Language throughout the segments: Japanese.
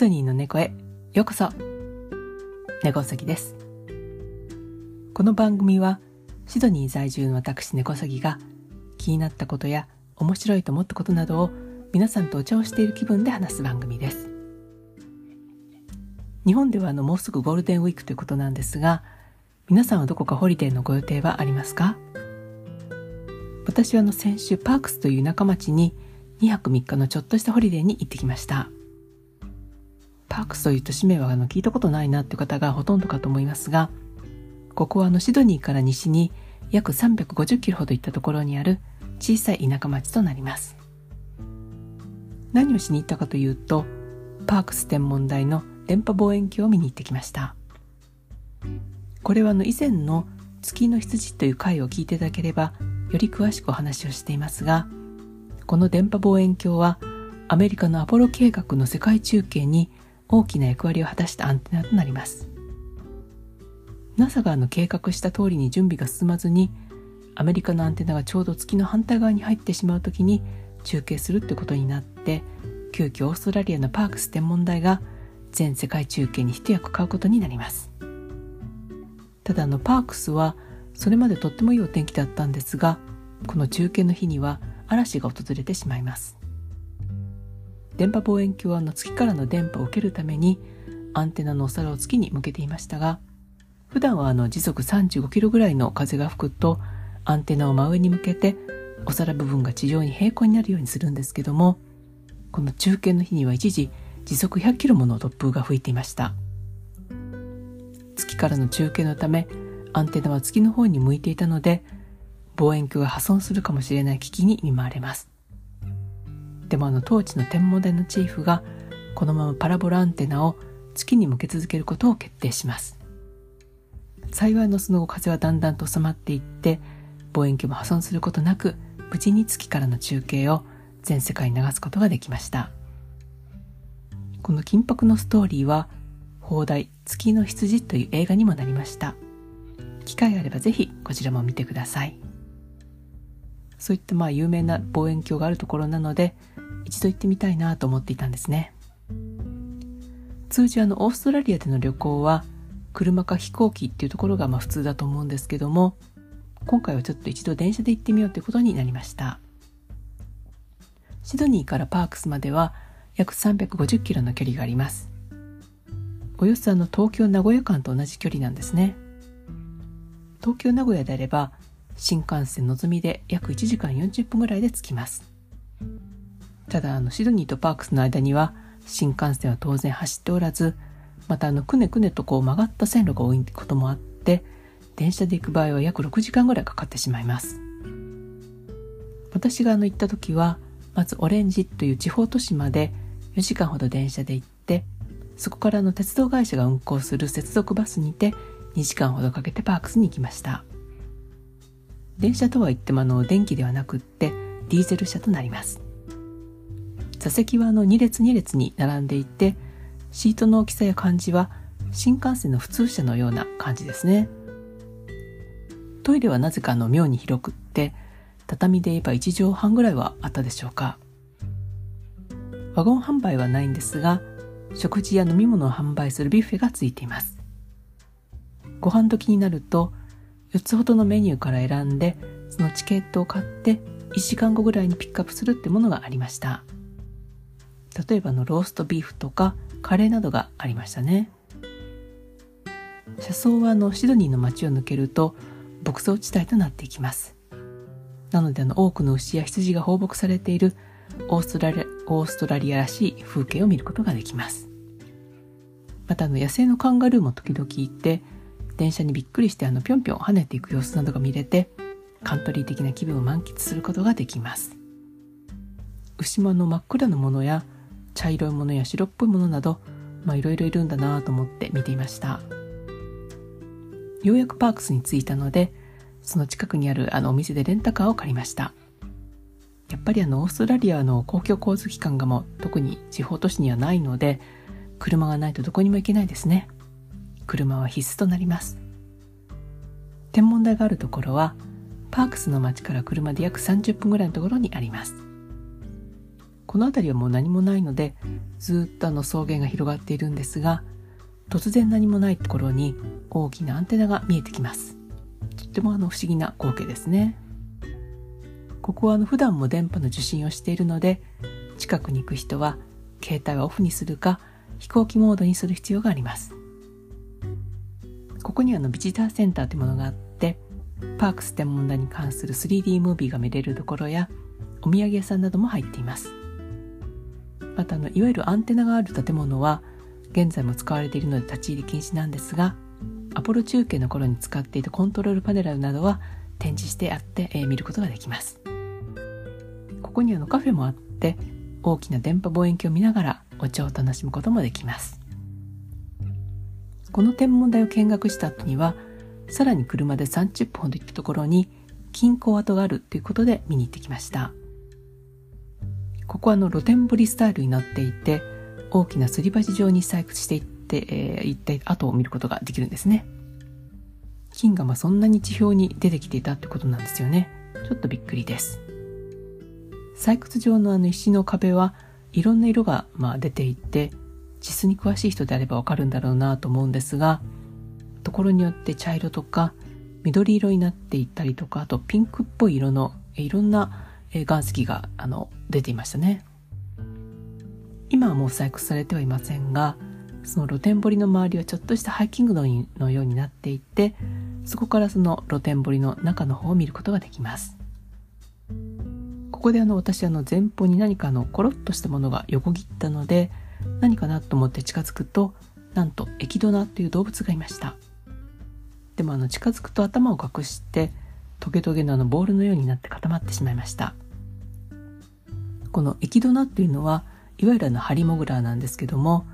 ドニーの猫へ。ようこそ。猫うです。この番組はシドニー在住の私猫うが気になったことや面白いと思ったことなどを皆さんとお茶をしている気分で話す番組です。日本ではあのもうすぐゴールデンウィークということなんですが皆さんはどこかホリデーのご予定はありますか？私はあの先週パークスという田舎町に2泊3日のちょっとしたホリデーに行ってきました。パークスという都市名はあの聞いたことないなっていう方がほとんどかと思いますが、ここはあのシドニーから西に約350キロほど行ったところにある小さい田舎町となります。何をしに行ったかというと、パークス天文台の電波望遠鏡を見に行ってきました。これはあの以前の月の羊という回を聞いていただければより詳しくお話をしていますが、この電波望遠鏡はアメリカのアポロ計画の世界中継に大きな役割を果たしたアンテナとなります。NASA がの計画した通りに準備が進まずにアメリカのアンテナがちょうど月の反対側に入ってしまう時に中継するってことになって急遽オーストラリアのパークス天文台が全世界中継に一役買うことになります。ただあのパークスはそれまでとってもいいお天気だったんですがこの中継の日には嵐が訪れてしまいます。電波望遠鏡はの月からの電波を受けるためにアンテナのお皿を月に向けていましたが普段はあの時速35キロぐらいの風が吹くとアンテナを真上に向けてお皿部分が地上に平行になるようにするんですけどもこの中継の日には一時時速100キロもの突風が吹いていました。月からの中継のためアンテナは月の方に向いていたので望遠鏡が破損するかもしれない危機に見舞われます。でもあの当地の天文台のチーフがこのままパラボラアンテナを月に向け続けることを決定します。幸いのその後風はだんだんと収まっていって望遠鏡も破損することなく無事に月からの中継を全世界に流すことができました。この緊迫のストーリーは放題月の羊という映画にもなりました。機会があればぜひこちらも見てください。そういったまあ有名な望遠鏡があるところなので一度行ってみたいなと思っていたんですね。通常のオーストラリアでの旅行は車か飛行機っていうところがまあ普通だと思うんですけども今回はちょっと一度電車で行ってみようということになりました。シドニーからパークスまでは約350キロの距離があります。およそあの東京名古屋間と同じ距離なんですね。東京名古屋であれば新幹線のぞみで約1時間40分ぐらいで着きます。ただあのシドニーとパークスの間には新幹線は当然走っておらずまたあのくねくねとこう曲がった線路が多いこともあって電車で行く場合は約6時間ぐらいかかってしまいます。私があの行った時はまずオレンジという地方都市まで4時間ほど電車で行ってそこからの鉄道会社が運行する接続バスにて2時間ほどかけてパークスに行きました。電車とは言ってもあの電気ではなくってディーゼル車となります。座席はあの2列2列に並んでいてシートの大きさや感じは新幹線の普通車のような感じですね。トイレはなぜかの妙に広くって畳で言えば1畳半ぐらいはあったでしょうか。ワゴン販売はないんですが食事や飲み物を販売するビュッフェがついています。ご飯時になると4つほどのメニューから選んでそのチケットを買って1時間後ぐらいにピックアップするってものがありました。例えばのローストビーフとかカレーなどがありましたね。車窓はあのシドニーの街を抜けると牧草地帯となっていきます。なのであの多くの牛や羊が放牧されているオーストラリアオーストラリアらしい風景を見ることができます。またあの野生のカンガルーも時々いて電車にびっくりしてあのぴょんぴょん跳ねていく様子などが見れてカントリー的な気分を満喫することができます。牛の真っ暗なものや茶色いものや白っぽいものなどいろいろいるんだなと思って見ていました。ようやくパークスに着いたのでその近くにあるあのお店でレンタカーを借りました。やっぱりあのオーストラリアの公共交通機関がも特に地方都市にはないので車がないとどこにも行けないですね。車は必須となります。天文台があるところはパークスの町から車で約30分ぐらいのところにあります。この辺りはもう何もないのでずっとあの草原が広がっているんですが突然何もないところに大きなアンテナが見えてきます。とってもあの不思議な光景ですね。ここはあの普段も電波の受信をしているので近くに行く人は携帯はオフにするか飛行機モードにする必要があります。ここにはのビジターセンターというものがあってパークス天文台に関する 3D ムービーが見れるところやお土産屋さんなども入っています。またあのいわゆるアンテナがある建物は現在も使われているので立ち入り禁止なんですがアポロ中継の頃に使っていたコントロールパネルなどは展示してあって、えー、見ることができます。ここにあのカフェもあって大きな電波望遠鏡を見ながらお茶を楽しむこともできます。この天文台を見学した後にはさらに車で30分ほど行ったところに金鉱跡があるということで見に行ってきました。ここはの露天掘りスタイルになっていて大きなすり鉢状に採掘していって、えー、一体跡を見ることができるんですね。金がまあそんなに地表に出てきていたってことなんですよね。ちょっとびっくりです。採掘場のあの石の壁はいろんな色がまあ出ていて地質に詳しい人であればわかるんだろうなと思うんですがところによって茶色とか緑色になっていったりとかあとピンクっぽい色のいろんな岩石があの出ていましたね。今はもう採掘されてはいませんがその露天掘りの周りはちょっとしたハイキングのようになっていてそこからその露天掘りの中の方を見ることができます。ここであの私あの前方に何かのコロッとしたものが横切ったので何かなと思って近づくとなんとエキドナという動物がいました。でもあの近づくと頭を隠してトゲトゲのあのボールのようになって固まってしまいました。このエキドナっていうのはいわゆるあのハリモグラなんですけども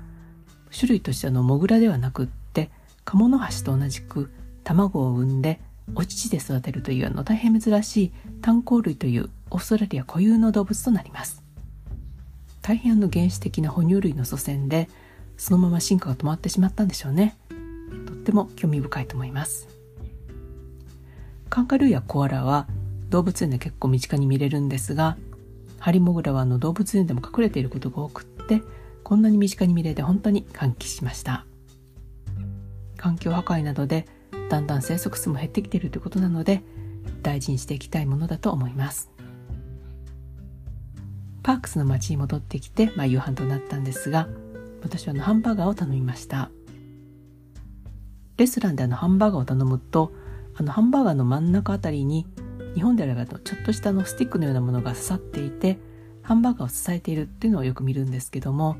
種類としてあのモグラではなくってカモノハシと同じく卵を産んでお乳で育てるというあの大変珍しい炭鉱類というオーストラリア固有の動物となります。大変の原始的な哺乳類の祖先でそのまま進化が止まってしまったんでしょうね。とっても興味深いと思います。カンガルーやコアラは動物園で結構身近に見れるんですがハリモグラはあの動物園でも隠れていることが多くってこんなに身近に見れて本当に歓喜しました。環境破壊などでだんだん生息数も減ってきているということなので大事にしていきたいものだと思います。パークスの街に戻ってきて、まあ、夕飯となったんですが私はあのハンバーガーを頼みました。レストランであのハンバーガーを頼むとあのハンバーガーの真ん中あたりに日本であればちょっとしたのスティックのようなものが刺さっていてハンバーガーを支えているっていうのをよく見るんですけども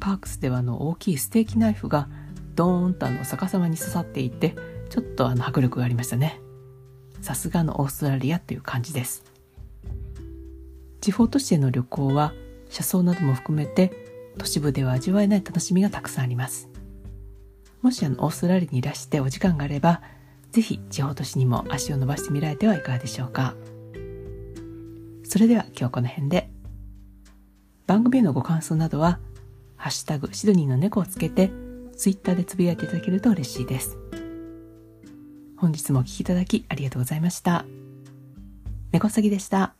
パークスではあの大きいステーキナイフがドーンとあの逆さまに刺さっていてちょっとあの迫力がありましたね。さすがのオーストラリアっていう感じです。地方都市への旅行は車窓なども含めて都市部では味わえない楽しみがたくさんあります。もしあのオーストラリアにいらしてお時間があればぜひ地方都市にも足を伸ばしてみられてはいかがでしょうか。それでは今日この辺で。番組へのご感想などは「ハッシュタグシドニーの猫」をつけて twitter でつぶやいていただけると嬉しいです。本日もお聴きいただきありがとうございました。猫さぎでした。